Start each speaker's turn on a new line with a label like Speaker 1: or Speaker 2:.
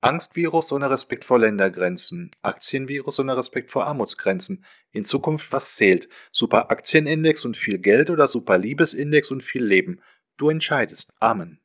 Speaker 1: Angstvirus ohne Respekt vor Ländergrenzen, Aktienvirus ohne Respekt vor Armutsgrenzen. In Zukunft was zählt? Super Aktienindex und viel Geld oder super Liebesindex und viel Leben? Du entscheidest. Amen.